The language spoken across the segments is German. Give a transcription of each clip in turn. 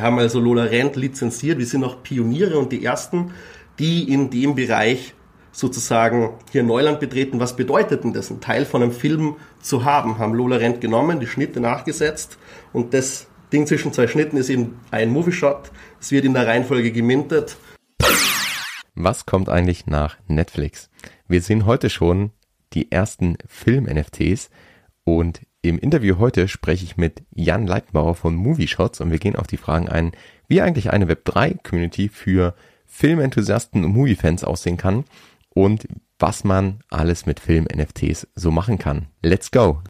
Wir haben also Lola Rent lizenziert. Wir sind auch Pioniere und die ersten, die in dem Bereich sozusagen hier Neuland betreten. Was bedeutet denn das, einen Teil von einem Film zu haben? Haben Lola Rent genommen, die Schnitte nachgesetzt und das Ding zwischen zwei Schnitten ist eben ein Movie-Shot. Es wird in der Reihenfolge gemintet. Was kommt eigentlich nach Netflix? Wir sehen heute schon die ersten Film-NFTs und im Interview heute spreche ich mit Jan Leitbauer von Movie Shots und wir gehen auf die Fragen ein, wie eigentlich eine Web3-Community für Filmenthusiasten und Movie-Fans aussehen kann und was man alles mit Film-NFTs so machen kann. Let's go!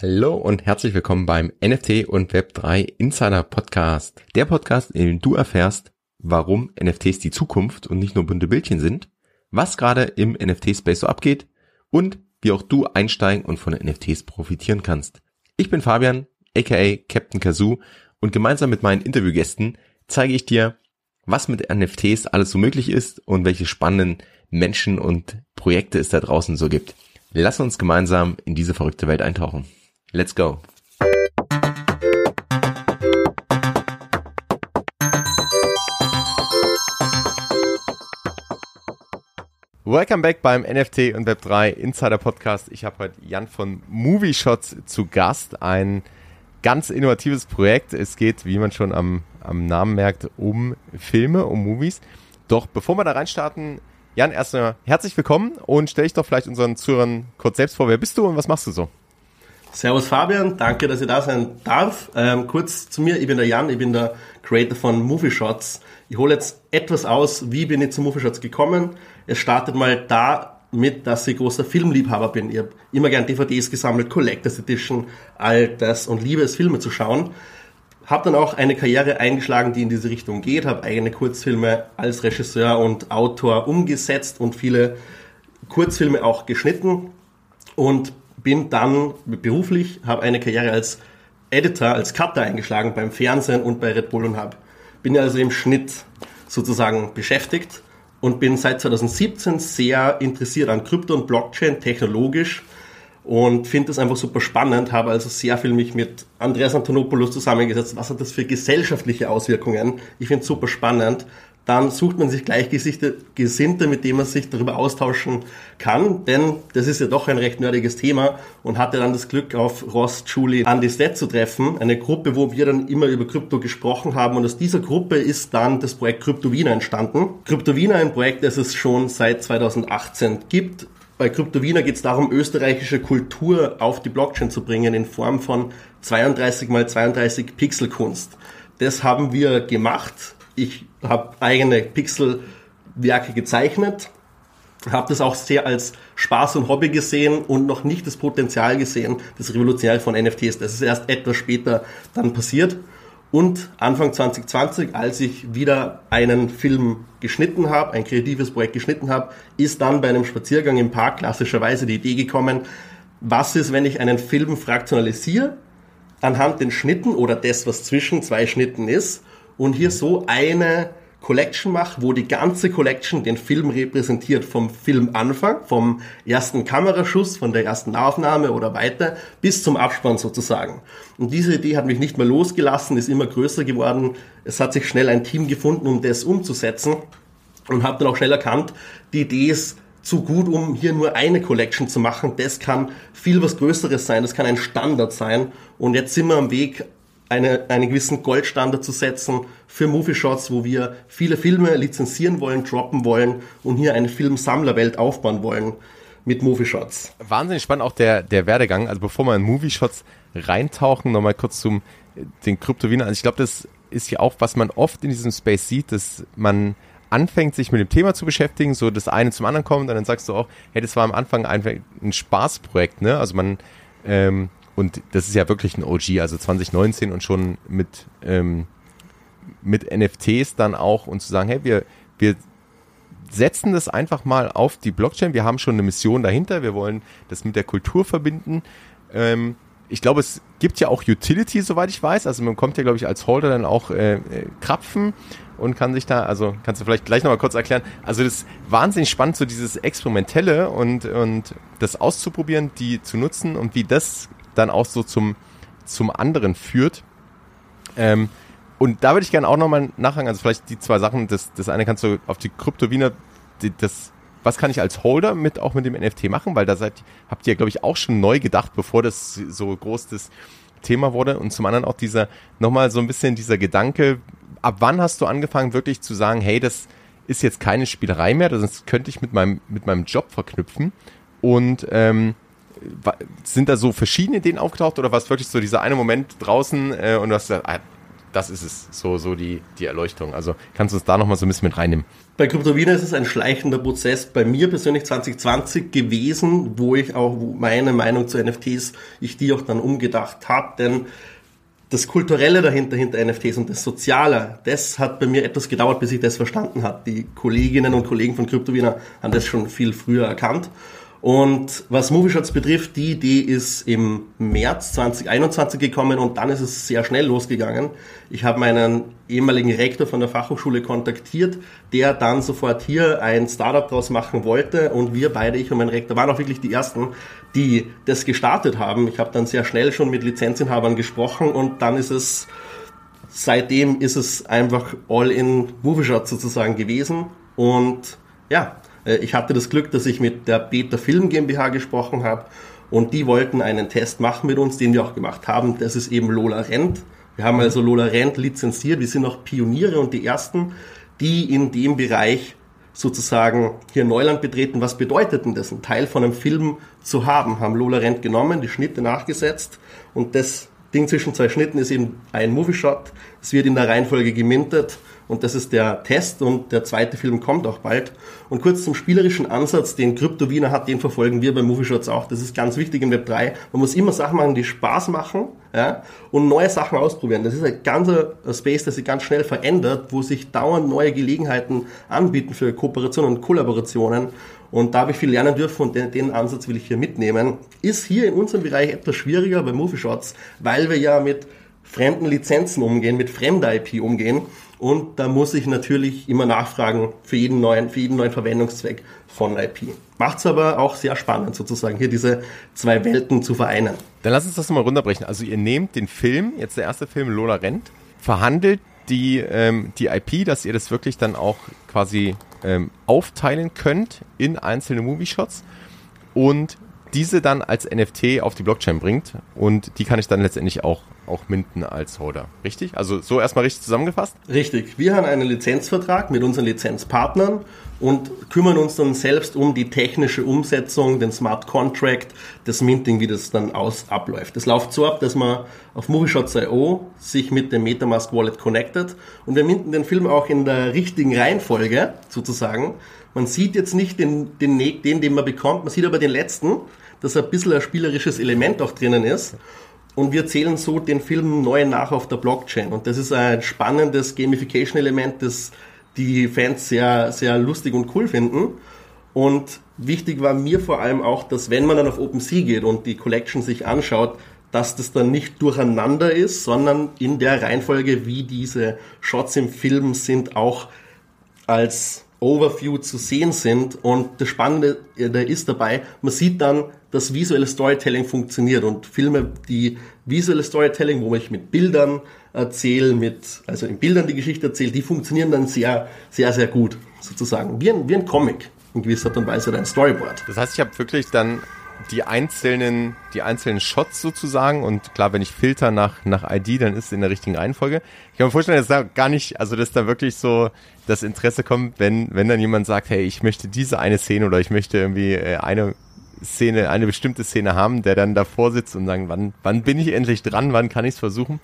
Hallo und herzlich willkommen beim NFT und Web3 Insider Podcast. Der Podcast, in dem du erfährst, warum NFTs die Zukunft und nicht nur bunte Bildchen sind, was gerade im NFT-Space so abgeht und wie auch du einsteigen und von NFTs profitieren kannst. Ich bin Fabian, aka Captain Kazoo und gemeinsam mit meinen Interviewgästen zeige ich dir, was mit NFTs alles so möglich ist und welche spannenden Menschen und Projekte es da draußen so gibt. Lass uns gemeinsam in diese verrückte Welt eintauchen. Let's go! Welcome back beim NFT und Web3 Insider Podcast. Ich habe heute Jan von Movie Shots zu Gast. Ein ganz innovatives Projekt. Es geht, wie man schon am, am Namen merkt, um Filme, um Movies. Doch bevor wir da reinstarten, Jan, erstmal herzlich willkommen und stell dich doch vielleicht unseren Zuhörern kurz selbst vor. Wer bist du und was machst du so? Servus Fabian, danke, dass ich da sein darf. Ähm, kurz zu mir, ich bin der Jan, ich bin der Creator von Movie Shots. Ich hole jetzt etwas aus, wie bin ich zu Movie Shots gekommen. Es startet mal damit, dass ich großer Filmliebhaber bin. Ich habe immer gern DVDs gesammelt, Collectors Edition, all das und liebe es, Filme zu schauen. Habe dann auch eine Karriere eingeschlagen, die in diese Richtung geht, habe eigene Kurzfilme als Regisseur und Autor umgesetzt und viele Kurzfilme auch geschnitten und bin dann beruflich, habe eine Karriere als Editor, als Cutter eingeschlagen beim Fernsehen und bei Red Bull und habe bin also im Schnitt sozusagen beschäftigt und bin seit 2017 sehr interessiert an Krypto und Blockchain technologisch und finde das einfach super spannend, habe also sehr viel mich mit Andreas Antonopoulos zusammengesetzt, was hat das für gesellschaftliche Auswirkungen. Ich finde es super spannend, dann sucht man sich Gleichgesinnte, mit denen man sich darüber austauschen kann, denn das ist ja doch ein recht nerdiges Thema und hatte dann das Glück, auf Ross, Julie, Andy Stead zu treffen, eine Gruppe, wo wir dann immer über Krypto gesprochen haben und aus dieser Gruppe ist dann das Projekt Krypto Wiener entstanden. Krypto Wiener, ein Projekt, das es schon seit 2018 gibt. Bei Krypto Wiener geht es darum, österreichische Kultur auf die Blockchain zu bringen in Form von 32 mal 32 Pixelkunst. Das haben wir gemacht ich habe eigene Pixelwerke gezeichnet, habe das auch sehr als Spaß und Hobby gesehen und noch nicht das Potenzial gesehen, das Revolutionäre von NFTs. Das ist erst etwas später dann passiert. Und Anfang 2020, als ich wieder einen Film geschnitten habe, ein kreatives Projekt geschnitten habe, ist dann bei einem Spaziergang im Park klassischerweise die Idee gekommen, was ist, wenn ich einen Film fraktionalisiere, anhand den Schnitten oder das, was zwischen zwei Schnitten ist, und hier so eine Collection mache, wo die ganze Collection den Film repräsentiert, vom Filmanfang, vom ersten Kameraschuss, von der ersten Aufnahme oder weiter, bis zum Abspann sozusagen. Und diese Idee hat mich nicht mehr losgelassen, ist immer größer geworden. Es hat sich schnell ein Team gefunden, um das umzusetzen und habe dann auch schnell erkannt, die Idee ist zu gut, um hier nur eine Collection zu machen. Das kann viel was Größeres sein, das kann ein Standard sein. Und jetzt sind wir am Weg, eine, einen gewissen Goldstandard zu setzen für Movie Shots, wo wir viele Filme lizenzieren wollen, droppen wollen und hier eine Filmsammlerwelt aufbauen wollen mit Movie Shots. Wahnsinnig spannend auch der, der Werdegang. Also bevor wir in Movie Shots reintauchen, nochmal kurz zum den Kryptowiener. Also ich glaube, das ist ja auch, was man oft in diesem Space sieht, dass man anfängt, sich mit dem Thema zu beschäftigen, so das eine zum anderen kommt und dann sagst du auch, hey, das war am Anfang einfach ein Spaßprojekt, ne? Also man ähm, und das ist ja wirklich ein OG, also 2019 und schon mit, ähm, mit NFTs dann auch und zu sagen, hey, wir, wir setzen das einfach mal auf die Blockchain. Wir haben schon eine Mission dahinter. Wir wollen das mit der Kultur verbinden. Ähm, ich glaube, es gibt ja auch Utility, soweit ich weiß. Also man kommt ja, glaube ich, als Holder dann auch äh, äh, Krapfen und kann sich da, also kannst du vielleicht gleich nochmal kurz erklären. Also das ist wahnsinnig spannend, so dieses Experimentelle und, und das auszuprobieren, die zu nutzen und wie das dann auch so zum, zum anderen führt. Ähm, Und da würde ich gerne auch nochmal nachhaken, also vielleicht die zwei Sachen, das, das eine kannst du auf die Kryptowiener, das, was kann ich als Holder mit auch mit dem NFT machen, weil da seid, habt ihr, glaube ich, auch schon neu gedacht, bevor das so groß das Thema wurde. Und zum anderen auch dieser, nochmal so ein bisschen dieser Gedanke, ab wann hast du angefangen, wirklich zu sagen, hey, das ist jetzt keine Spielerei mehr, das könnte ich mit meinem, mit meinem Job verknüpfen. Und ähm, sind da so verschiedene Ideen aufgetaucht oder war es wirklich so dieser eine Moment draußen äh, und du hast gesagt, ah, das ist es, so, so die, die Erleuchtung. Also kannst du uns da nochmal so ein bisschen mit reinnehmen? Bei Kryptowiener ist es ein schleichender Prozess bei mir persönlich 2020 gewesen, wo ich auch meine Meinung zu NFTs, ich die auch dann umgedacht habe, denn das Kulturelle dahinter, hinter NFTs und das Soziale, das hat bei mir etwas gedauert, bis ich das verstanden habe. Die Kolleginnen und Kollegen von Kryptowiener haben das schon viel früher erkannt. Und was Movieshots betrifft, die Idee ist im März 2021 gekommen und dann ist es sehr schnell losgegangen. Ich habe meinen ehemaligen Rektor von der Fachhochschule kontaktiert, der dann sofort hier ein Startup draus machen wollte und wir beide, ich und mein Rektor, waren auch wirklich die Ersten, die das gestartet haben. Ich habe dann sehr schnell schon mit Lizenzinhabern gesprochen und dann ist es, seitdem ist es einfach all in Movieshots sozusagen gewesen und ja, ich hatte das Glück, dass ich mit der Beta Film GmbH gesprochen habe und die wollten einen Test machen mit uns, den wir auch gemacht haben. Das ist eben Lola Rent. Wir haben also Lola Rent lizenziert. Wir sind auch Pioniere und die ersten, die in dem Bereich sozusagen hier Neuland betreten. Was bedeutet denn das? Ein Teil von einem Film zu haben, haben Lola Rent genommen, die Schnitte nachgesetzt und das Ding zwischen zwei Schnitten ist eben ein Movie Shot. Es wird in der Reihenfolge gemintet und das ist der Test und der zweite Film kommt auch bald. Und kurz zum spielerischen Ansatz, den Krypto Wiener hat, den verfolgen wir bei Movie Shots auch. Das ist ganz wichtig im Web 3. Man muss immer Sachen machen, die Spaß machen ja, und neue Sachen ausprobieren. Das ist ein ganzer Space, der sich ganz schnell verändert, wo sich dauernd neue Gelegenheiten anbieten für Kooperationen und Kollaborationen. Und da habe ich viel lernen dürfen und den, den, Ansatz will ich hier mitnehmen. Ist hier in unserem Bereich etwas schwieriger bei Movie Shots, weil wir ja mit fremden Lizenzen umgehen, mit fremder IP umgehen. Und da muss ich natürlich immer nachfragen für jeden neuen, für jeden neuen Verwendungszweck von IP. Macht es aber auch sehr spannend, sozusagen hier diese zwei Welten zu vereinen. Dann lass uns das mal runterbrechen. Also ihr nehmt den Film, jetzt der erste Film Lola Rent, verhandelt die, ähm, die IP, dass ihr das wirklich dann auch quasi ähm, aufteilen könnt in einzelne Movie-Shots und diese dann als NFT auf die Blockchain bringt und die kann ich dann letztendlich auch auch minden als Holder. Richtig? Also so erstmal richtig zusammengefasst? Richtig. Wir haben einen Lizenzvertrag mit unseren Lizenzpartnern und kümmern uns dann selbst um die technische Umsetzung, den Smart Contract, das Minting, wie das dann aus abläuft. Das läuft so ab, dass man auf Movieshots.io sich mit dem Metamask Wallet connectet und wir minten den Film auch in der richtigen Reihenfolge sozusagen. Man sieht jetzt nicht den, den, den, den man bekommt, man sieht aber den letzten, dass ein bisschen ein spielerisches Element auch drinnen ist und wir zählen so den Film neu nach auf der Blockchain. Und das ist ein spannendes Gamification-Element, das die Fans sehr, sehr lustig und cool finden. Und wichtig war mir vor allem auch, dass wenn man dann auf OpenSea geht und die Collection sich anschaut, dass das dann nicht durcheinander ist, sondern in der Reihenfolge, wie diese Shots im Film sind, auch als Overview zu sehen sind. Und das Spannende da ist dabei, man sieht dann, dass visuelle Storytelling funktioniert und Filme, die visuelle Storytelling, wo ich mit Bildern erzähle, mit, also in Bildern die Geschichte erzähle, die funktionieren dann sehr, sehr, sehr gut, sozusagen. Wie ein, wie ein Comic in gewisser Art und Weise oder ein Storyboard. Das heißt, ich habe wirklich dann die einzelnen, die einzelnen Shots sozusagen und klar, wenn ich filter nach, nach ID, dann ist es in der richtigen Reihenfolge. Ich kann mir vorstellen, dass da gar nicht, also dass da wirklich so das Interesse kommt, wenn, wenn dann jemand sagt, hey, ich möchte diese eine Szene oder ich möchte irgendwie äh, eine Szene, eine bestimmte Szene haben, der dann davor sitzt und sagen, wann, wann bin ich endlich dran, wann kann ich es versuchen?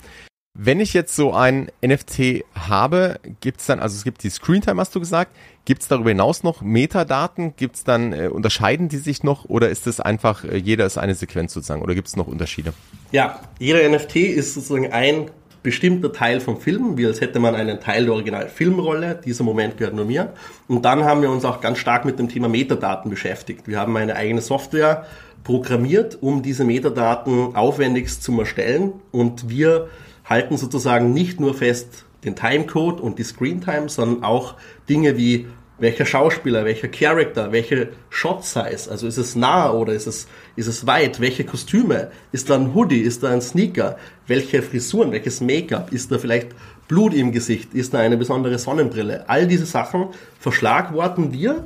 Wenn ich jetzt so ein NFT habe, gibt es dann, also es gibt die Screentime, hast du gesagt, gibt es darüber hinaus noch Metadaten? Gibt es dann, äh, unterscheiden die sich noch oder ist es einfach, äh, jeder ist eine Sequenz sozusagen oder gibt es noch Unterschiede? Ja, jeder NFT ist sozusagen ein bestimmter Teil vom Film, wie als hätte man einen Teil der Original-Filmrolle. Dieser Moment gehört nur mir. Und dann haben wir uns auch ganz stark mit dem Thema Metadaten beschäftigt. Wir haben eine eigene Software programmiert, um diese Metadaten aufwendigst zu erstellen. Und wir halten sozusagen nicht nur fest den Timecode und die Screentime, sondern auch Dinge wie welcher Schauspieler, welcher Charakter, welche Shot Size, also ist es nah oder ist es, ist es weit, welche Kostüme, ist da ein Hoodie, ist da ein Sneaker, welche Frisuren, welches Make-up, ist da vielleicht Blut im Gesicht? Ist da eine besondere Sonnenbrille? All diese Sachen verschlagworten wir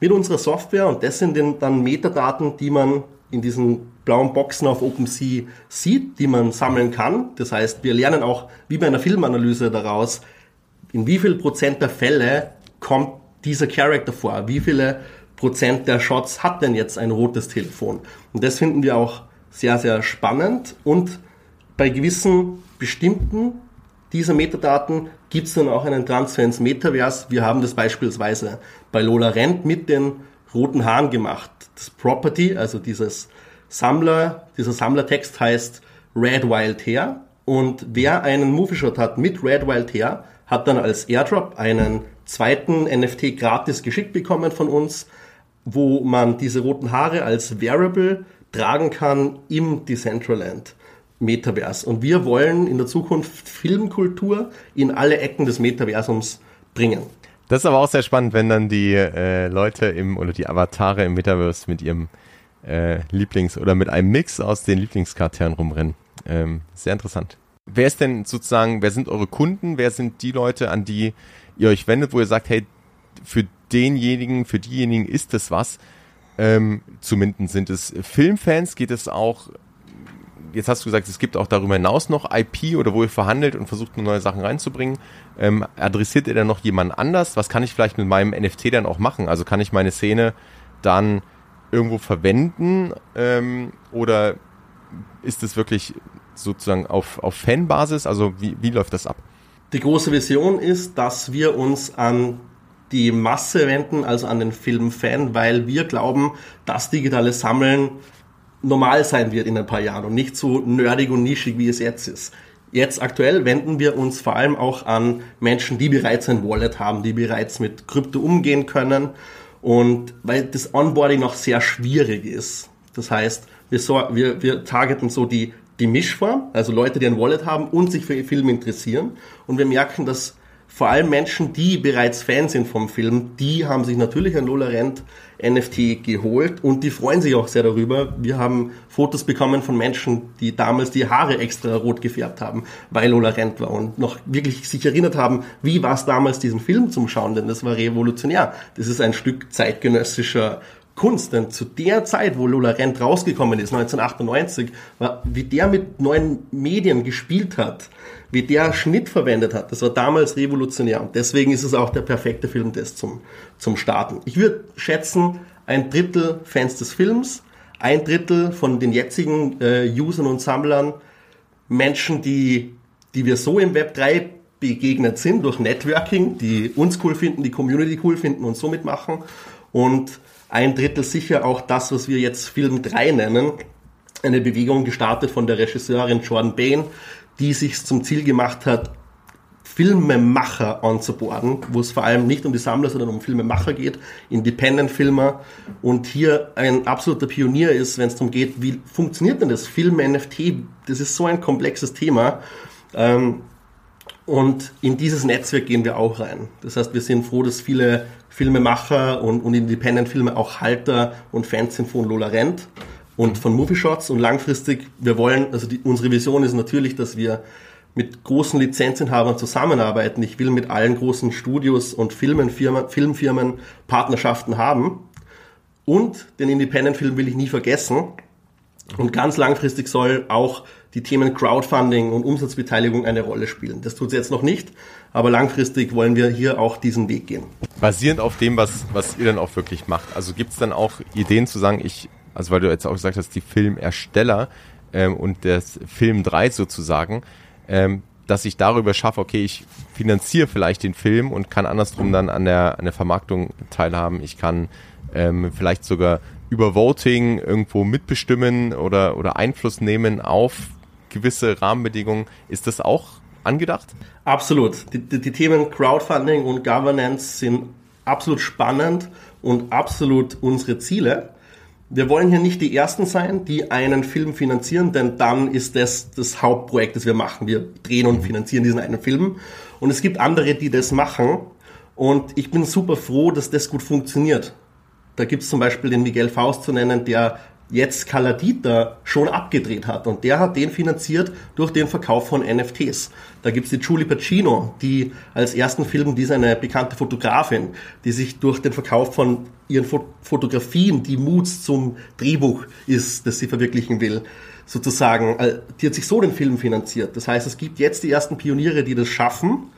mit unserer Software und das sind dann Metadaten, die man in diesen blauen Boxen auf OpenSea sieht, die man sammeln kann. Das heißt, wir lernen auch wie bei einer Filmanalyse daraus, in wie viel Prozent der Fälle kommt dieser Charakter vor, wie viele Prozent der Shots hat denn jetzt ein rotes Telefon. Und das finden wir auch sehr, sehr spannend und bei gewissen bestimmten dieser Metadaten gibt es dann auch einen Transfer ins Metaverse. Wir haben das beispielsweise bei Lola Rent mit den roten Haaren gemacht. Das Property, also dieses Sammler, dieser Sammlertext heißt Red Wild Hair. Und wer einen Movie Shot hat mit Red Wild Hair, hat dann als Airdrop einen zweiten NFT gratis geschickt bekommen von uns, wo man diese roten Haare als Variable tragen kann im Decentraland. Metaverse. Und wir wollen in der Zukunft Filmkultur in alle Ecken des Metaversums bringen. Das ist aber auch sehr spannend, wenn dann die äh, Leute im oder die Avatare im Metaverse mit ihrem äh, Lieblings- oder mit einem Mix aus den Lieblingscharakteren rumrennen. Ähm, sehr interessant. Wer ist denn sozusagen, wer sind eure Kunden? Wer sind die Leute, an die ihr euch wendet, wo ihr sagt, hey, für denjenigen, für diejenigen ist das was? Ähm, zumindest sind es Filmfans, geht es auch jetzt hast du gesagt, es gibt auch darüber hinaus noch IP oder wo ihr verhandelt und versucht neue Sachen reinzubringen. Ähm, adressiert ihr dann noch jemand anders? Was kann ich vielleicht mit meinem NFT dann auch machen? Also kann ich meine Szene dann irgendwo verwenden ähm, oder ist es wirklich sozusagen auf, auf Fanbasis? Also wie, wie läuft das ab? Die große Vision ist, dass wir uns an die Masse wenden, also an den Filmfan, weil wir glauben, dass digitales Sammeln normal sein wird in ein paar Jahren und nicht so nerdig und nischig, wie es jetzt ist. Jetzt aktuell wenden wir uns vor allem auch an Menschen, die bereits ein Wallet haben, die bereits mit Krypto umgehen können und weil das Onboarding noch sehr schwierig ist. Das heißt, wir, so, wir, wir targeten so die, die Mischform, also Leute, die ein Wallet haben und sich für Film interessieren und wir merken, dass vor allem Menschen, die bereits Fans sind vom Film, die haben sich natürlich ein Lola Rent NFT geholt und die freuen sich auch sehr darüber. Wir haben Fotos bekommen von Menschen, die damals die Haare extra rot gefärbt haben, weil Lola Rent war und noch wirklich sich erinnert haben, wie war es damals, diesen Film zum Schauen, denn das war revolutionär. Das ist ein Stück zeitgenössischer Kunst, denn zu der Zeit, wo Lola Rent rausgekommen ist, 1998, war, wie der mit neuen Medien gespielt hat, wie der Schnitt verwendet hat, das war damals revolutionär. Und deswegen ist es auch der perfekte Filmtest zum, zum Starten. Ich würde schätzen, ein Drittel Fans des Films, ein Drittel von den jetzigen äh, Usern und Sammlern, Menschen, die, die wir so im Web 3 begegnet sind durch Networking, die uns cool finden, die Community cool finden und so mitmachen. Und ein Drittel sicher auch das, was wir jetzt Film 3 nennen. Eine Bewegung gestartet von der Regisseurin Jordan Bain, die sich zum Ziel gemacht hat, Filmemacher anzuborden, wo es vor allem nicht um die Sammler, sondern um Filmemacher geht, Independent-Filmer und hier ein absoluter Pionier ist, wenn es darum geht, wie funktioniert denn das Film-NFT? Das ist so ein komplexes Thema. Ähm, und in dieses Netzwerk gehen wir auch rein. Das heißt, wir sind froh, dass viele Filmemacher und, und Independent-Filme auch Halter und Fans sind von Lola Rent und von Movie Shots. Und langfristig, wir wollen, also die, unsere Vision ist natürlich, dass wir mit großen Lizenzinhabern zusammenarbeiten. Ich will mit allen großen Studios und Filmenfirmen, Filmfirmen Partnerschaften haben. Und den Independent-Film will ich nie vergessen. Und ganz langfristig soll auch die Themen Crowdfunding und Umsatzbeteiligung eine Rolle spielen. Das tut sie jetzt noch nicht, aber langfristig wollen wir hier auch diesen Weg gehen. Basierend auf dem, was, was ihr dann auch wirklich macht. Also gibt es dann auch Ideen zu sagen, ich, also weil du jetzt auch gesagt hast, die Filmersteller ähm, und das Film 3 sozusagen, ähm, dass ich darüber schaffe, okay, ich finanziere vielleicht den Film und kann andersrum dann an der, an der Vermarktung teilhaben. Ich kann ähm, vielleicht sogar über Voting irgendwo mitbestimmen oder, oder Einfluss nehmen auf gewisse Rahmenbedingungen. Ist das auch angedacht? Absolut. Die, die, die Themen Crowdfunding und Governance sind absolut spannend und absolut unsere Ziele. Wir wollen hier nicht die Ersten sein, die einen Film finanzieren, denn dann ist das das Hauptprojekt, das wir machen. Wir drehen und finanzieren diesen einen Film. Und es gibt andere, die das machen. Und ich bin super froh, dass das gut funktioniert. Da gibt es zum Beispiel den Miguel Faust zu nennen, der jetzt Kaladita schon abgedreht hat. Und der hat den finanziert durch den Verkauf von NFTs. Da gibt's die Julie Pacino, die als ersten Film, die ist eine bekannte Fotografin, die sich durch den Verkauf von ihren Fotografien, die Moods zum Drehbuch ist, das sie verwirklichen will, sozusagen, äh, die hat sich so den Film finanziert. Das heißt, es gibt jetzt die ersten Pioniere, die das schaffen.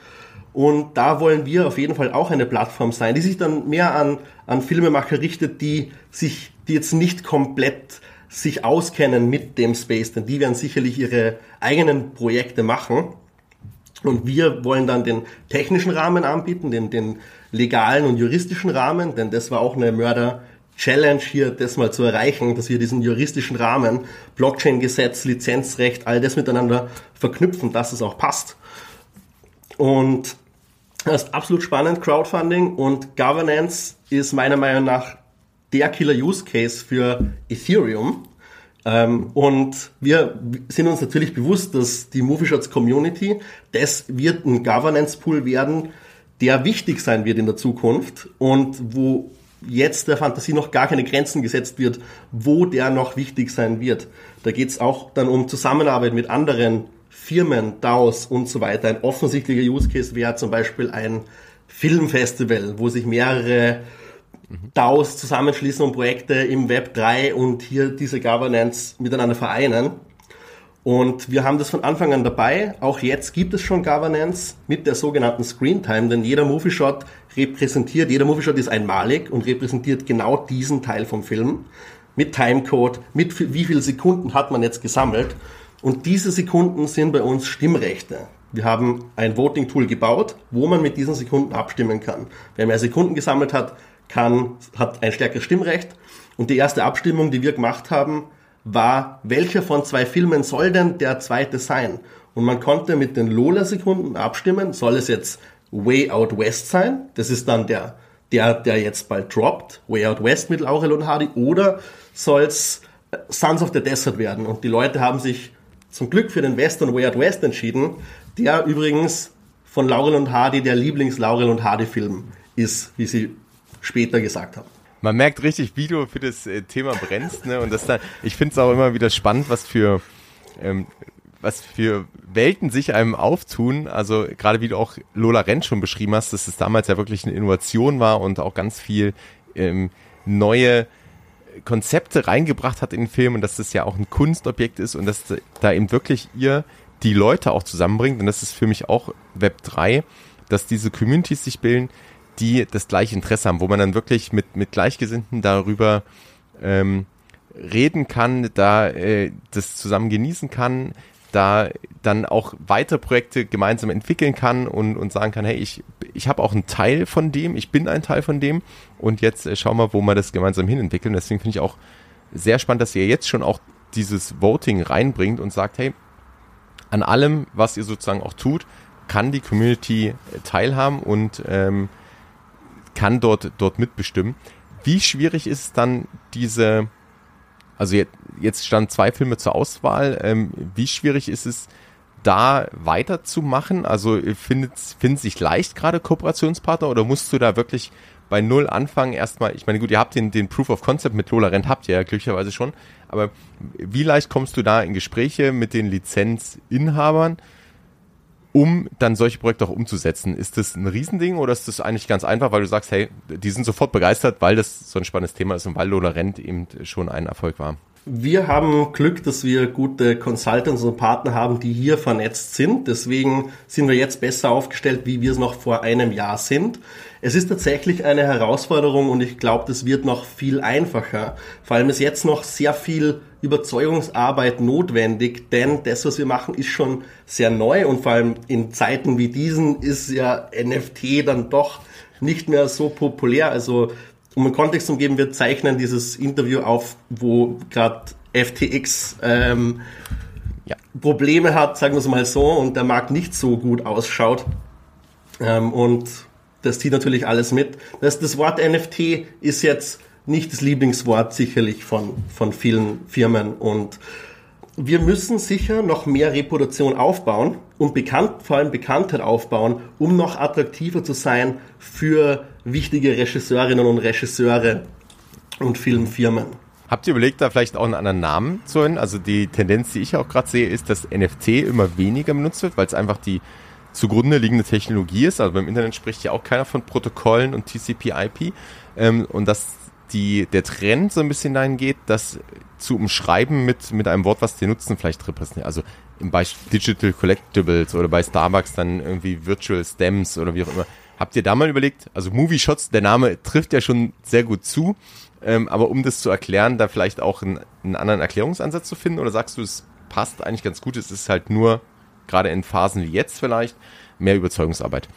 Und da wollen wir auf jeden Fall auch eine Plattform sein, die sich dann mehr an, an Filmemacher richtet, die sich, die jetzt nicht komplett sich auskennen mit dem Space, denn die werden sicherlich ihre eigenen Projekte machen. Und wir wollen dann den technischen Rahmen anbieten, den, den legalen und juristischen Rahmen, denn das war auch eine Mörder, Challenge hier, das mal zu erreichen, dass wir diesen juristischen Rahmen, Blockchain-Gesetz, Lizenzrecht, all das miteinander verknüpfen, dass es auch passt. Und das ist absolut spannend, Crowdfunding und Governance ist meiner Meinung nach der Killer-Use-Case für Ethereum. Ähm, und wir sind uns natürlich bewusst, dass die Movieshots Community, das wird ein Governance-Pool werden, der wichtig sein wird in der Zukunft und wo jetzt der Fantasie noch gar keine Grenzen gesetzt wird, wo der noch wichtig sein wird. Da geht es auch dann um Zusammenarbeit mit anderen Firmen, DAOs und so weiter. Ein offensichtlicher Use Case wäre zum Beispiel ein Filmfestival, wo sich mehrere DAOs zusammenschließen und Projekte im Web 3 und hier diese Governance miteinander vereinen. Und wir haben das von Anfang an dabei. Auch jetzt gibt es schon Governance mit der sogenannten Screen Time, denn jeder Movie Shot repräsentiert, jeder Movie Shot ist einmalig und repräsentiert genau diesen Teil vom Film mit Timecode, mit wie viele Sekunden hat man jetzt gesammelt. Und diese Sekunden sind bei uns Stimmrechte. Wir haben ein Voting Tool gebaut, wo man mit diesen Sekunden abstimmen kann. Wer mehr Sekunden gesammelt hat, kann, hat ein stärkeres Stimmrecht. Und die erste Abstimmung, die wir gemacht haben, war, welcher von zwei Filmen soll denn der zweite sein? Und man konnte mit den Lola-Sekunden abstimmen, soll es jetzt Way Out West sein? Das ist dann der, der, der jetzt bald droppt, Way Out West mit Laurel und Hardy, oder soll es äh, Sons of the Desert werden? Und die Leute haben sich zum Glück für den Western Way Out West entschieden, der übrigens von Laurel und Hardy der Lieblings-Laurel und Hardy-Film ist, wie sie später gesagt haben man merkt richtig, wie du für das äh, Thema brennst, ne? Und das dann, ich finde es auch immer wieder spannend, was für ähm, was für Welten sich einem auftun. Also gerade wie du auch Lola Rent schon beschrieben hast, dass es damals ja wirklich eine Innovation war und auch ganz viel ähm, neue Konzepte reingebracht hat in den Film und dass das ja auch ein Kunstobjekt ist und dass da eben wirklich ihr die Leute auch zusammenbringt. Und das ist für mich auch Web 3, dass diese Communities sich bilden, die das gleiche Interesse haben, wo man dann wirklich mit, mit Gleichgesinnten darüber ähm, reden kann, da äh, das zusammen genießen kann, da dann auch weitere Projekte gemeinsam entwickeln kann und, und sagen kann, hey, ich, ich habe auch einen Teil von dem, ich bin ein Teil von dem und jetzt äh, schau mal, wo wir das gemeinsam hinentwickeln. Deswegen finde ich auch sehr spannend, dass ihr jetzt schon auch dieses Voting reinbringt und sagt, hey, an allem, was ihr sozusagen auch tut, kann die Community teilhaben und ähm, kann dort, dort mitbestimmen. Wie schwierig ist es dann, diese, also jetzt, jetzt standen zwei Filme zur Auswahl, ähm, wie schwierig ist es, da weiterzumachen? Also findet, finden sich leicht gerade Kooperationspartner oder musst du da wirklich bei Null anfangen erstmal, ich meine, gut, ihr habt den, den Proof of Concept mit Lola Rent, habt ihr ja glücklicherweise schon, aber wie leicht kommst du da in Gespräche mit den Lizenzinhabern? Um dann solche Projekte auch umzusetzen. Ist das ein Riesending oder ist das eigentlich ganz einfach, weil du sagst, hey, die sind sofort begeistert, weil das so ein spannendes Thema ist und weil Lola Rent eben schon ein Erfolg war? Wir haben Glück, dass wir gute Consultants und Partner haben, die hier vernetzt sind. Deswegen sind wir jetzt besser aufgestellt, wie wir es noch vor einem Jahr sind. Es ist tatsächlich eine Herausforderung und ich glaube, das wird noch viel einfacher. Vor allem ist jetzt noch sehr viel Überzeugungsarbeit notwendig, denn das, was wir machen, ist schon sehr neu und vor allem in Zeiten wie diesen ist ja NFT dann doch nicht mehr so populär. Also um einen Kontext zu geben, wir zeichnen dieses Interview auf, wo gerade FTX ähm, ja. Probleme hat, sagen wir es mal so, und der Markt nicht so gut ausschaut. Ähm, und das zieht natürlich alles mit. Das, das Wort NFT ist jetzt nicht das Lieblingswort sicherlich von, von vielen Firmen und wir müssen sicher noch mehr Reputation aufbauen und bekannt, vor allem Bekanntheit aufbauen, um noch attraktiver zu sein für wichtige Regisseurinnen und Regisseure und Filmfirmen. Habt ihr überlegt, da vielleicht auch einen anderen Namen zu hören? Also die Tendenz, die ich auch gerade sehe, ist, dass NFT immer weniger benutzt wird, weil es einfach die zugrunde liegende Technologie ist. Also beim Internet spricht ja auch keiner von Protokollen und TCP/IP. Ähm, und dass die, der Trend so ein bisschen dahin geht, das zu umschreiben mit, mit einem Wort, was den Nutzen vielleicht repräsentiert. Also im Beispiel Digital Collectibles oder bei Starbucks dann irgendwie Virtual Stems oder wie auch immer. Habt ihr da mal überlegt, also Movie Shots, der Name trifft ja schon sehr gut zu, ähm, aber um das zu erklären, da vielleicht auch einen, einen anderen Erklärungsansatz zu finden oder sagst du, es passt eigentlich ganz gut, es ist halt nur, gerade in Phasen wie jetzt vielleicht, mehr Überzeugungsarbeit?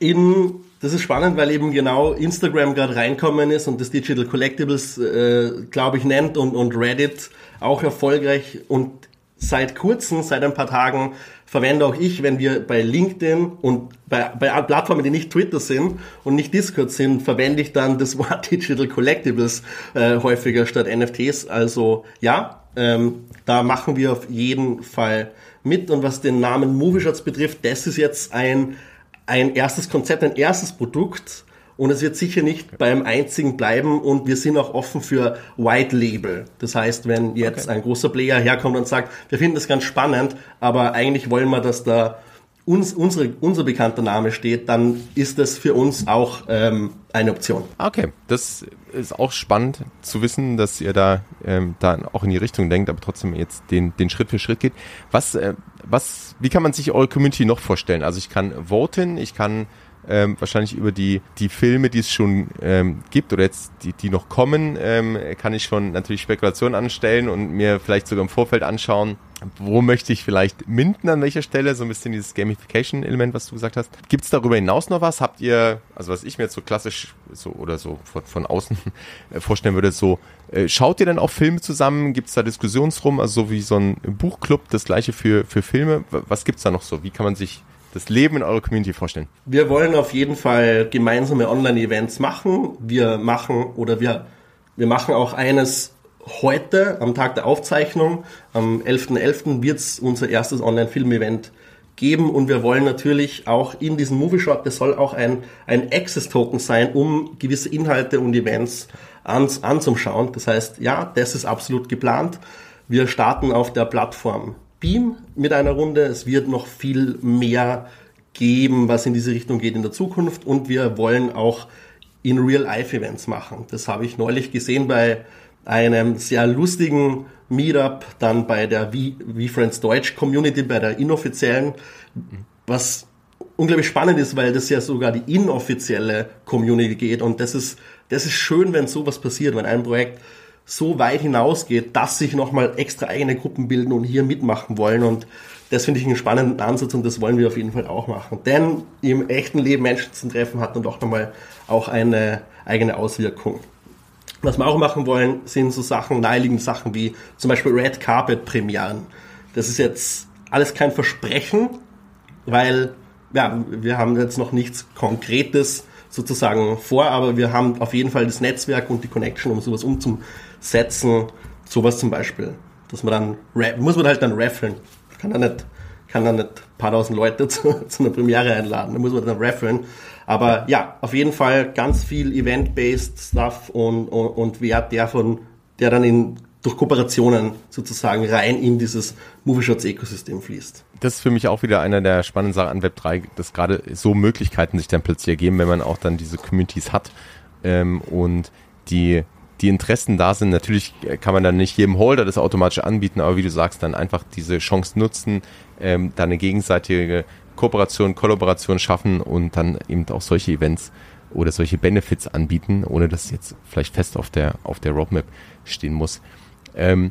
In, das ist spannend, weil eben genau Instagram gerade reinkommen ist und das Digital Collectibles, äh, glaube ich, nennt und, und Reddit auch erfolgreich. Und seit kurzem, seit ein paar Tagen, verwende auch ich, wenn wir bei LinkedIn und bei, bei Plattformen, die nicht Twitter sind und nicht Discord sind, verwende ich dann das Wort Digital Collectibles äh, häufiger statt NFTs. Also ja, ähm, da machen wir auf jeden Fall mit. Und was den Namen Movie Shots betrifft, das ist jetzt ein, ein erstes Konzept, ein erstes Produkt, und es wird sicher nicht beim einzigen bleiben und wir sind auch offen für White Label. Das heißt, wenn jetzt okay. ein großer Player herkommt und sagt, wir finden das ganz spannend, aber eigentlich wollen wir, dass da uns, unsere, unser bekannter Name steht, dann ist das für uns auch ähm, eine Option. Okay, das ist auch spannend zu wissen, dass ihr da, ähm, da auch in die Richtung denkt, aber trotzdem jetzt den, den Schritt für Schritt geht. Was, äh, was, wie kann man sich eure Community noch vorstellen? Also ich kann voten, ich kann ähm, wahrscheinlich über die, die Filme, die es schon ähm, gibt oder jetzt die, die noch kommen, ähm, kann ich schon natürlich Spekulationen anstellen und mir vielleicht sogar im Vorfeld anschauen, wo möchte ich vielleicht minden an welcher Stelle, so ein bisschen dieses Gamification-Element, was du gesagt hast. Gibt es darüber hinaus noch was? Habt ihr, also was ich mir jetzt so klassisch so oder so von, von außen vorstellen würde, so äh, schaut ihr dann auch Filme zusammen? Gibt es da Diskussionsrum, also so wie so ein Buchclub, das gleiche für, für Filme? Was gibt's da noch so? Wie kann man sich das Leben in eurer Community vorstellen? Wir wollen auf jeden Fall gemeinsame Online-Events machen. Wir machen oder wir, wir machen auch eines heute am Tag der Aufzeichnung. Am 11.11. .11. wird es unser erstes Online-Film-Event geben und wir wollen natürlich auch in diesem Movie Shop, das soll auch ein, ein Access-Token sein, um gewisse Inhalte und Events ans, anzuschauen. Das heißt, ja, das ist absolut geplant. Wir starten auf der Plattform Beam mit einer Runde. Es wird noch viel mehr geben, was in diese Richtung geht in der Zukunft. Und wir wollen auch in Real-Life-Events machen. Das habe ich neulich gesehen bei einem sehr lustigen Meetup, dann bei der V-Friends Deutsch Community, bei der inoffiziellen, was unglaublich spannend ist, weil das ja sogar die inoffizielle Community geht. Und das ist, das ist schön, wenn sowas passiert, wenn ein Projekt so weit hinausgeht, dass sich nochmal extra eigene Gruppen bilden und hier mitmachen wollen. Und das finde ich einen spannenden Ansatz und das wollen wir auf jeden Fall auch machen. Denn im echten Leben Menschen zu treffen hat dann doch nochmal auch eine eigene Auswirkung. Was wir auch machen wollen, sind so Sachen, naheliegende Sachen wie zum Beispiel Red Carpet Premieren. Das ist jetzt alles kein Versprechen, weil ja, wir haben jetzt noch nichts Konkretes sozusagen vor, aber wir haben auf jeden Fall das Netzwerk und die Connection, um sowas umzusetzen. Sowas zum Beispiel. Dass man dann, muss man halt dann raffeln. Kann dann nicht, kann dann nicht ein paar tausend Leute zu, zu einer Premiere einladen. Da muss man dann raffeln. Aber ja, auf jeden Fall ganz viel Event-based Stuff und, und, und Wert, der von, der dann in durch Kooperationen sozusagen rein in dieses Movie-Shots-Ökosystem fließt. Das ist für mich auch wieder einer der spannenden Sachen an Web3, dass gerade so Möglichkeiten sich dann plötzlich ergeben, wenn man auch dann diese Communities hat ähm, und die die Interessen da sind. Natürlich kann man dann nicht jedem Holder das automatisch anbieten, aber wie du sagst, dann einfach diese Chance nutzen, ähm, dann eine gegenseitige Kooperation, Kollaboration schaffen und dann eben auch solche Events oder solche Benefits anbieten, ohne dass jetzt vielleicht fest auf der auf der Roadmap stehen muss. Ähm,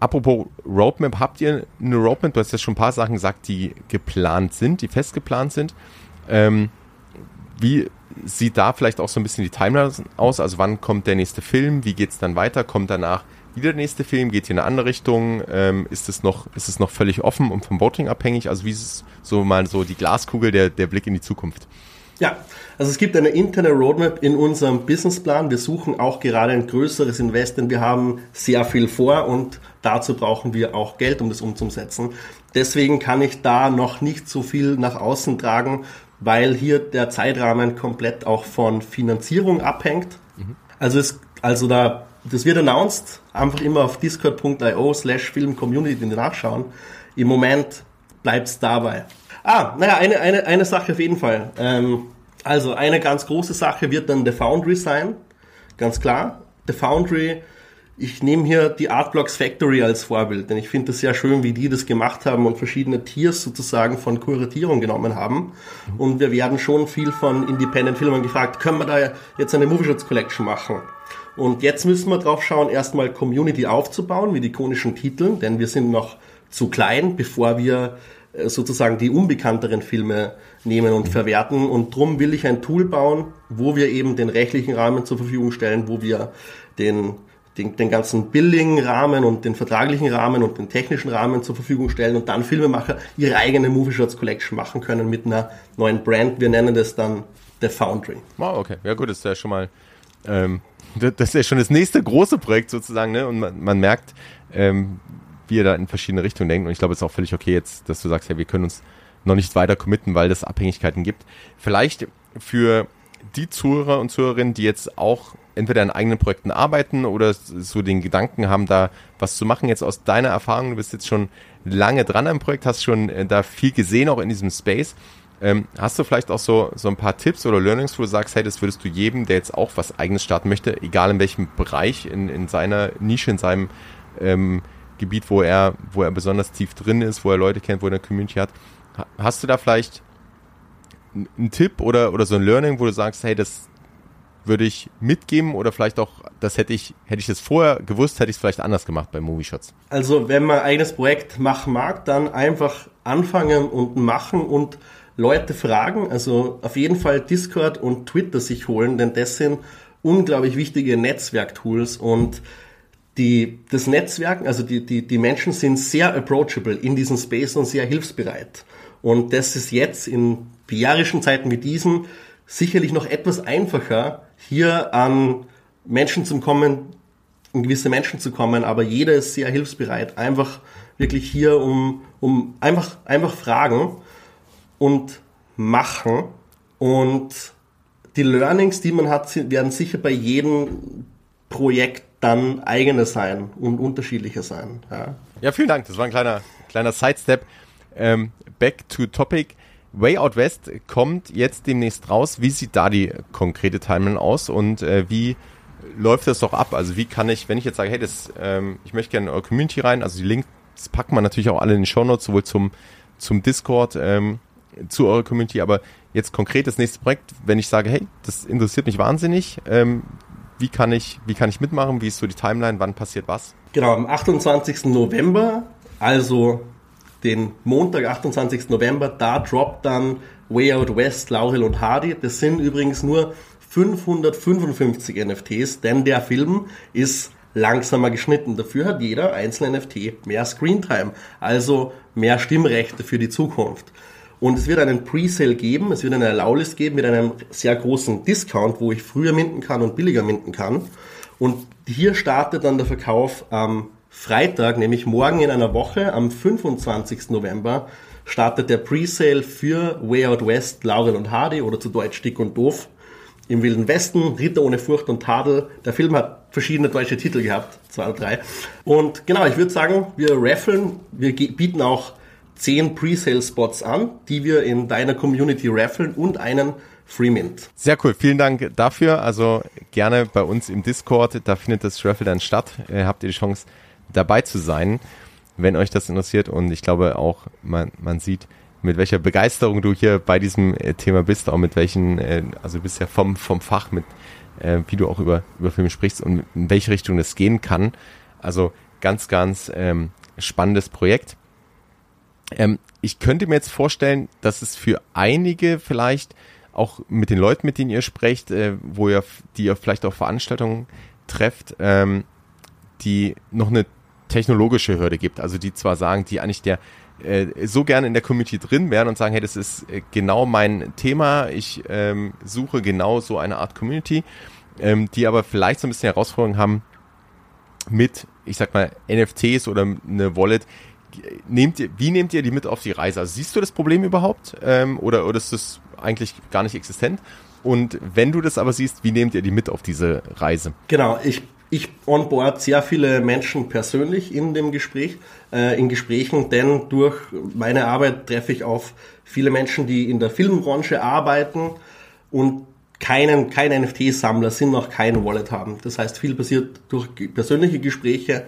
apropos Roadmap, habt ihr eine Roadmap? Du hast ja schon ein paar Sachen gesagt, die geplant sind, die fest geplant sind. Ähm, wie sieht da vielleicht auch so ein bisschen die Timeline aus? Also wann kommt der nächste Film? Wie geht es dann weiter? Kommt danach wieder der nächste Film? Geht hier in eine andere Richtung? Ähm, ist es noch, ist es noch völlig offen und vom Voting abhängig? Also wie ist es so mal so die Glaskugel, der, der Blick in die Zukunft? Ja, also es gibt eine interne Roadmap in unserem Businessplan. Wir suchen auch gerade ein größeres Invest, denn wir haben sehr viel vor und dazu brauchen wir auch Geld, um das umzusetzen. Deswegen kann ich da noch nicht so viel nach außen tragen, weil hier der Zeitrahmen komplett auch von Finanzierung abhängt. Mhm. Also, es, also da das wird announced, einfach immer auf discord.io slash filmcommunity nachschauen. Im Moment bleibt's dabei. Ah, naja, eine, eine, eine Sache auf jeden Fall. Ähm, also eine ganz große Sache wird dann The Foundry sein, ganz klar. The Foundry ich nehme hier die Artblocks Factory als Vorbild, denn ich finde es sehr schön, wie die das gemacht haben und verschiedene Tiers sozusagen von Kuratierung genommen haben. Und wir werden schon viel von Independent Filmern gefragt, können wir da jetzt eine Movie Shots Collection machen? Und jetzt müssen wir drauf schauen, erstmal Community aufzubauen mit ikonischen Titeln, denn wir sind noch zu klein, bevor wir äh, sozusagen die unbekannteren Filme nehmen und verwerten. Und drum will ich ein Tool bauen, wo wir eben den rechtlichen Rahmen zur Verfügung stellen, wo wir den den, den ganzen Billing-Rahmen und den vertraglichen Rahmen und den technischen Rahmen zur Verfügung stellen und dann Filmemacher ihre eigene Movie Shots Collection machen können mit einer neuen Brand. Wir nennen das dann The Foundry. Wow, okay. Ja gut, das ist ja schon mal, ähm, das ist ja schon das nächste große Projekt sozusagen, ne? Und man, man merkt, ähm, wie ihr da in verschiedene Richtungen denkt. Und ich glaube, es ist auch völlig okay jetzt, dass du sagst, ja, wir können uns noch nicht weiter committen, weil es Abhängigkeiten gibt. Vielleicht für die Zuhörer und Zuhörerinnen, die jetzt auch entweder an eigenen Projekten arbeiten oder so den Gedanken haben, da was zu machen. Jetzt aus deiner Erfahrung, du bist jetzt schon lange dran am Projekt, hast schon äh, da viel gesehen, auch in diesem Space. Ähm, hast du vielleicht auch so, so ein paar Tipps oder Learnings, wo du sagst, hey, das würdest du jedem, der jetzt auch was eigenes starten möchte, egal in welchem Bereich, in, in seiner Nische, in seinem ähm, Gebiet, wo er, wo er besonders tief drin ist, wo er Leute kennt, wo er eine Community hat. Hast du da vielleicht einen Tipp oder, oder so ein Learning, wo du sagst, hey, das, würde ich mitgeben oder vielleicht auch, das hätte ich, hätte ich das vorher gewusst, hätte ich es vielleicht anders gemacht bei Movie Shots. Also wenn man ein eigenes Projekt machen mag, dann einfach anfangen und machen und Leute fragen. Also auf jeden Fall Discord und Twitter sich holen, denn das sind unglaublich wichtige Netzwerktools und die, das Netzwerken, also die, die, die Menschen sind sehr approachable in diesem Space und sehr hilfsbereit. Und das ist jetzt in bäarischen Zeiten wie diesen sicherlich noch etwas einfacher, hier an Menschen zu kommen, an gewisse Menschen zu kommen, aber jeder ist sehr hilfsbereit. Einfach wirklich hier um, um einfach, einfach fragen und machen. Und die Learnings, die man hat, werden sicher bei jedem Projekt dann eigene sein und unterschiedlicher sein. Ja, ja vielen Dank. Das war ein kleiner, kleiner Sidestep. Ähm, back to topic. Way Out West kommt jetzt demnächst raus. Wie sieht da die konkrete Timeline aus und äh, wie läuft das doch ab? Also wie kann ich, wenn ich jetzt sage, hey, das, ähm, ich möchte gerne in eure Community rein, also die Links packen wir natürlich auch alle in den Show Notes, sowohl zum, zum Discord, ähm, zu eurer Community, aber jetzt konkret das nächste Projekt, wenn ich sage, hey, das interessiert mich wahnsinnig, ähm, wie kann ich, wie kann ich mitmachen? Wie ist so die Timeline? Wann passiert was? Genau, am 28. November, also den Montag, 28. November, da droppt dann Way Out West, Laurel und Hardy. Das sind übrigens nur 555 NFTs, denn der Film ist langsamer geschnitten. Dafür hat jeder einzelne NFT mehr Screentime, also mehr Stimmrechte für die Zukunft. Und es wird einen Presale geben, es wird eine Allow-List geben mit einem sehr großen Discount, wo ich früher minden kann und billiger minden kann. Und hier startet dann der Verkauf am Freitag, nämlich morgen in einer Woche, am 25. November, startet der Presale für Way Out West, Laurel und Hardy oder zu Deutsch Dick und Doof im Wilden Westen, Ritter ohne Furcht und Tadel. Der Film hat verschiedene deutsche Titel gehabt, zwei oder drei. Und genau, ich würde sagen, wir raffeln, wir bieten auch zehn Presale-Spots an, die wir in deiner Community raffeln und einen Free Mint. Sehr cool, vielen Dank dafür. Also gerne bei uns im Discord, da findet das Raffle dann statt. Äh, habt ihr die Chance, dabei zu sein, wenn euch das interessiert. Und ich glaube auch, man, man sieht, mit welcher Begeisterung du hier bei diesem äh, Thema bist, auch mit welchen, äh, also du bist ja vom, vom Fach, mit äh, wie du auch über, über Filme sprichst und in welche Richtung das gehen kann. Also ganz, ganz ähm, spannendes Projekt. Ähm, ich könnte mir jetzt vorstellen, dass es für einige vielleicht auch mit den Leuten, mit denen ihr sprecht, äh, wo ihr, die ihr vielleicht auf Veranstaltungen trefft, ähm, die noch eine technologische Hürde gibt. Also die zwar sagen, die eigentlich der äh, so gerne in der Community drin wären und sagen, hey, das ist äh, genau mein Thema, ich ähm, suche genau so eine Art Community, ähm, die aber vielleicht so ein bisschen Herausforderungen haben mit, ich sag mal, NFTs oder eine Wallet. Nehmt ihr, wie nehmt ihr die mit auf die Reise? Also siehst du das Problem überhaupt ähm, oder, oder ist das eigentlich gar nicht existent? Und wenn du das aber siehst, wie nehmt ihr die mit auf diese Reise? Genau, ich ich onboard sehr viele Menschen persönlich in dem Gespräch, äh, in Gesprächen, denn durch meine Arbeit treffe ich auf viele Menschen, die in der Filmbranche arbeiten und keinen, kein NFT-Sammler sind, noch kein Wallet haben. Das heißt, viel passiert durch persönliche Gespräche.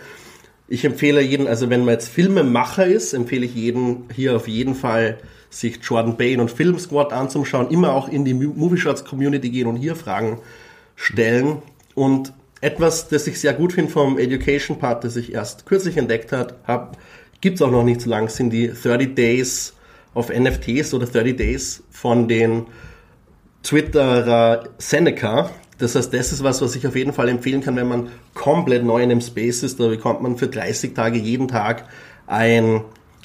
Ich empfehle jeden, also wenn man jetzt Filmemacher ist, empfehle ich jeden hier auf jeden Fall sich Jordan Bain und Film Squad anzuschauen, immer auch in die Movie Shots Community gehen und hier Fragen stellen. Und etwas, das ich sehr gut finde vom Education Part, das ich erst kürzlich entdeckt habe, gibt es auch noch nicht so lange, sind die 30 Days of NFTs oder 30 Days von den Twitterer Seneca. Das heißt, das ist was, was ich auf jeden Fall empfehlen kann, wenn man komplett neu in dem Space ist. Da bekommt man für 30 Tage jeden Tag ein,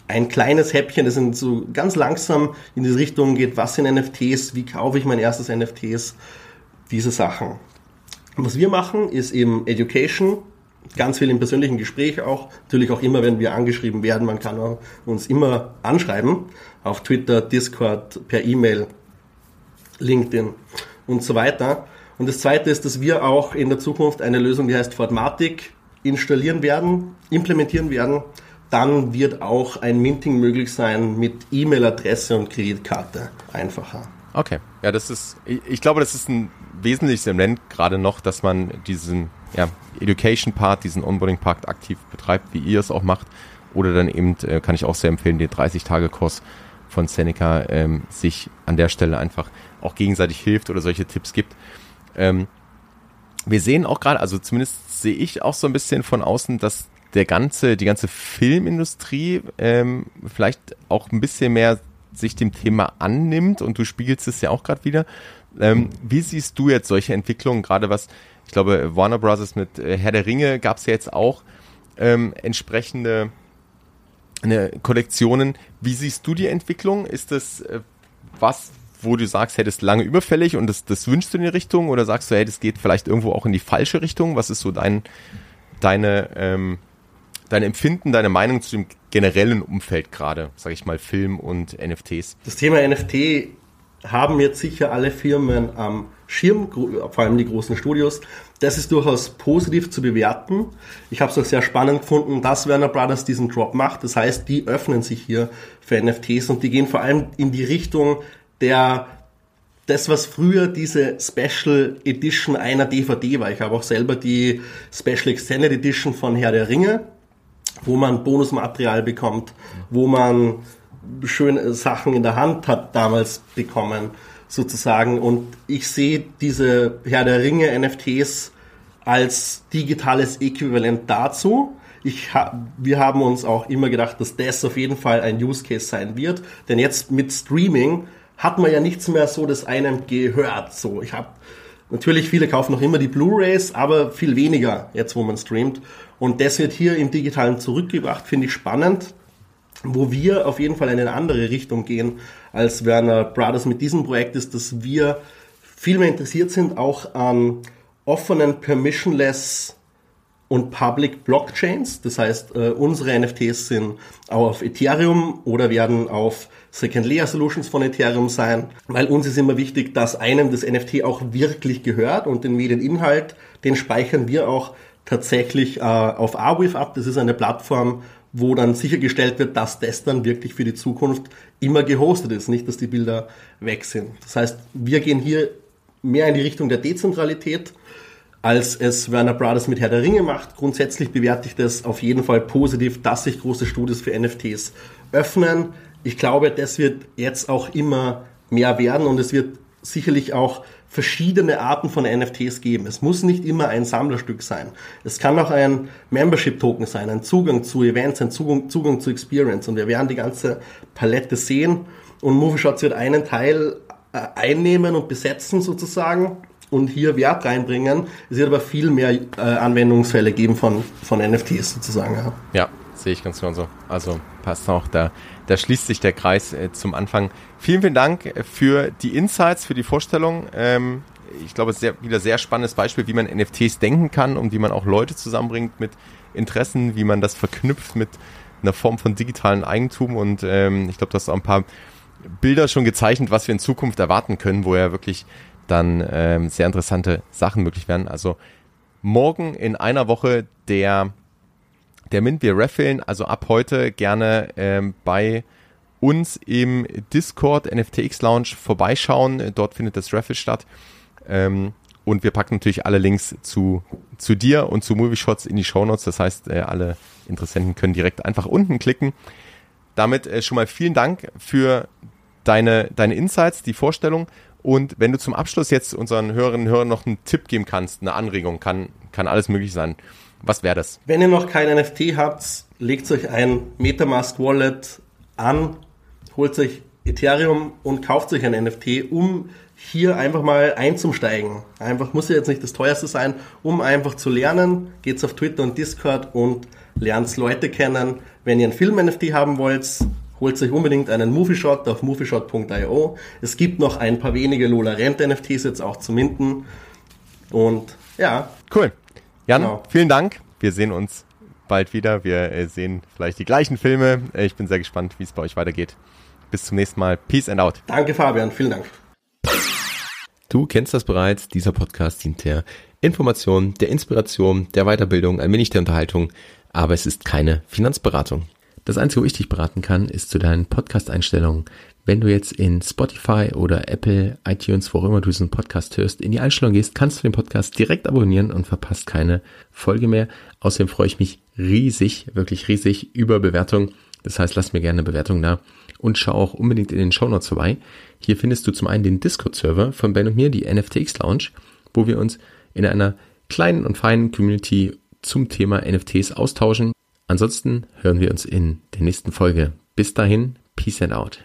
ein kleines Häppchen, das in so ganz langsam in diese Richtung geht. Was sind NFTs? Wie kaufe ich mein erstes NFTs? Diese Sachen. Was wir machen, ist eben Education, ganz viel im persönlichen Gespräch auch. Natürlich auch immer, wenn wir angeschrieben werden. Man kann uns immer anschreiben auf Twitter, Discord, per E-Mail, LinkedIn und so weiter. Und das zweite ist, dass wir auch in der Zukunft eine Lösung, die heißt Fortmatic, installieren werden, implementieren werden. Dann wird auch ein Minting möglich sein mit E-Mail-Adresse und Kreditkarte einfacher. Okay, ja, das ist, ich, glaube, das ist ein wesentliches Element gerade noch, dass man diesen ja, Education-Part, diesen Onboarding-Part aktiv betreibt, wie ihr es auch macht. Oder dann eben, äh, kann ich auch sehr empfehlen, den 30-Tage-Kurs von Seneca ähm, sich an der Stelle einfach auch gegenseitig hilft oder solche Tipps gibt. Ähm, wir sehen auch gerade, also zumindest sehe ich auch so ein bisschen von außen, dass der ganze, die ganze Filmindustrie ähm, vielleicht auch ein bisschen mehr sich dem Thema annimmt und du spiegelst es ja auch gerade wieder. Ähm, wie siehst du jetzt solche Entwicklungen, gerade was, ich glaube, Warner Bros. mit äh, Herr der Ringe gab es ja jetzt auch ähm, entsprechende eine Kollektionen. Wie siehst du die Entwicklung? Ist das äh, was, wo du sagst, hey, das lange überfällig und das, das wünschst du in die Richtung? Oder sagst du, hey, das geht vielleicht irgendwo auch in die falsche Richtung? Was ist so dein, deine, ähm, dein Empfinden, deine Meinung zu dem generellen Umfeld gerade, sage ich mal, Film und NFTs? Das Thema NFT haben jetzt sicher alle Firmen am Schirm, vor allem die großen Studios. Das ist durchaus positiv zu bewerten. Ich habe es auch sehr spannend gefunden, dass Werner Brothers diesen Drop macht. Das heißt, die öffnen sich hier für NFTs und die gehen vor allem in die Richtung der das, was früher diese Special Edition einer DVD war. Ich habe auch selber die Special Extended Edition von Herr der Ringe, wo man Bonusmaterial bekommt, wo man schöne Sachen in der Hand hat damals bekommen, sozusagen. Und ich sehe diese Herr der Ringe NFTs als digitales Äquivalent dazu. Ich ha wir haben uns auch immer gedacht, dass das auf jeden Fall ein Use Case sein wird. Denn jetzt mit Streaming hat man ja nichts mehr so, das einem gehört. So, ich habe natürlich viele kaufen noch immer die Blu-rays, aber viel weniger jetzt, wo man streamt. Und das wird hier im Digitalen zurückgebracht, finde ich spannend wo wir auf jeden Fall in eine andere Richtung gehen als Werner Brothers mit diesem Projekt ist, dass wir viel mehr interessiert sind auch an offenen, permissionless und Public Blockchains. Das heißt, äh, unsere NFTs sind auf Ethereum oder werden auf Second Layer Solutions von Ethereum sein, weil uns ist immer wichtig, dass einem das NFT auch wirklich gehört und den Medieninhalt, den speichern wir auch tatsächlich äh, auf Arweave ab. Das ist eine Plattform, wo dann sichergestellt wird, dass das dann wirklich für die Zukunft immer gehostet ist, nicht dass die Bilder weg sind. Das heißt, wir gehen hier mehr in die Richtung der Dezentralität, als es Werner Brothers mit Herr der Ringe macht. Grundsätzlich bewerte ich das auf jeden Fall positiv, dass sich große Studios für NFTs öffnen. Ich glaube, das wird jetzt auch immer mehr werden und es wird sicherlich auch verschiedene Arten von NFTs geben. Es muss nicht immer ein Sammlerstück sein. Es kann auch ein Membership-Token sein, ein Zugang zu Events, ein Zugang, Zugang zu Experience. Und wir werden die ganze Palette sehen. Und Movieshots wird einen Teil äh, einnehmen und besetzen sozusagen und hier Wert reinbringen. Es wird aber viel mehr äh, Anwendungsfälle geben von, von NFTs sozusagen. Ja. ja, sehe ich ganz genau so. Also passt auch da da schließt sich der Kreis äh, zum Anfang. Vielen, vielen Dank für die Insights, für die Vorstellung. Ähm, ich glaube, es ist sehr, wieder sehr spannendes Beispiel, wie man NFTs denken kann und wie man auch Leute zusammenbringt mit Interessen, wie man das verknüpft mit einer Form von digitalen Eigentum. Und ähm, ich glaube, du hast auch ein paar Bilder schon gezeichnet, was wir in Zukunft erwarten können, wo ja wirklich dann ähm, sehr interessante Sachen möglich werden. Also morgen in einer Woche der, der Mint wir raffeln. Also ab heute gerne ähm, bei uns im Discord NFTX Lounge vorbeischauen. Dort findet das Raffle statt. Ähm, und wir packen natürlich alle Links zu, zu dir und zu Movie Shots in die Show Notes. Das heißt, äh, alle Interessenten können direkt einfach unten klicken. Damit äh, schon mal vielen Dank für deine, deine Insights, die Vorstellung. Und wenn du zum Abschluss jetzt unseren Hörerinnen und Hörern noch einen Tipp geben kannst, eine Anregung, kann, kann alles möglich sein. Was wäre das? Wenn ihr noch kein NFT habt, legt euch ein Metamask Wallet an, holt euch Ethereum und kauft euch ein NFT, um hier einfach mal einzusteigen. Einfach muss ja jetzt nicht das teuerste sein, um einfach zu lernen. Geht's auf Twitter und Discord und lernt Leute kennen. Wenn ihr einen Film-NFT haben wollt, holt euch unbedingt einen Movieshot auf movieshot.io. Es gibt noch ein paar wenige Lola Rent NFTs jetzt auch zu minden. Und ja. Cool. Jan, genau. vielen Dank. Wir sehen uns bald wieder. Wir äh, sehen vielleicht die gleichen Filme. Äh, ich bin sehr gespannt, wie es bei euch weitergeht. Bis zum nächsten Mal. Peace and out. Danke, Fabian. Vielen Dank. Du kennst das bereits. Dieser Podcast dient der Information, der Inspiration, der Weiterbildung, ein wenig der Unterhaltung. Aber es ist keine Finanzberatung. Das Einzige, wo ich dich beraten kann, ist zu deinen Podcast-Einstellungen. Wenn du jetzt in Spotify oder Apple, iTunes, wo auch immer du diesen Podcast hörst, in die Einstellung gehst, kannst du den Podcast direkt abonnieren und verpasst keine Folge mehr. Außerdem freue ich mich riesig, wirklich riesig über Bewertungen. Das heißt, lass mir gerne eine Bewertung da und schau auch unbedingt in den Show Notes vorbei. Hier findest du zum einen den Discord-Server von Ben und mir, die NFTX Lounge, wo wir uns in einer kleinen und feinen Community zum Thema NFTs austauschen. Ansonsten hören wir uns in der nächsten Folge. Bis dahin, Peace and Out.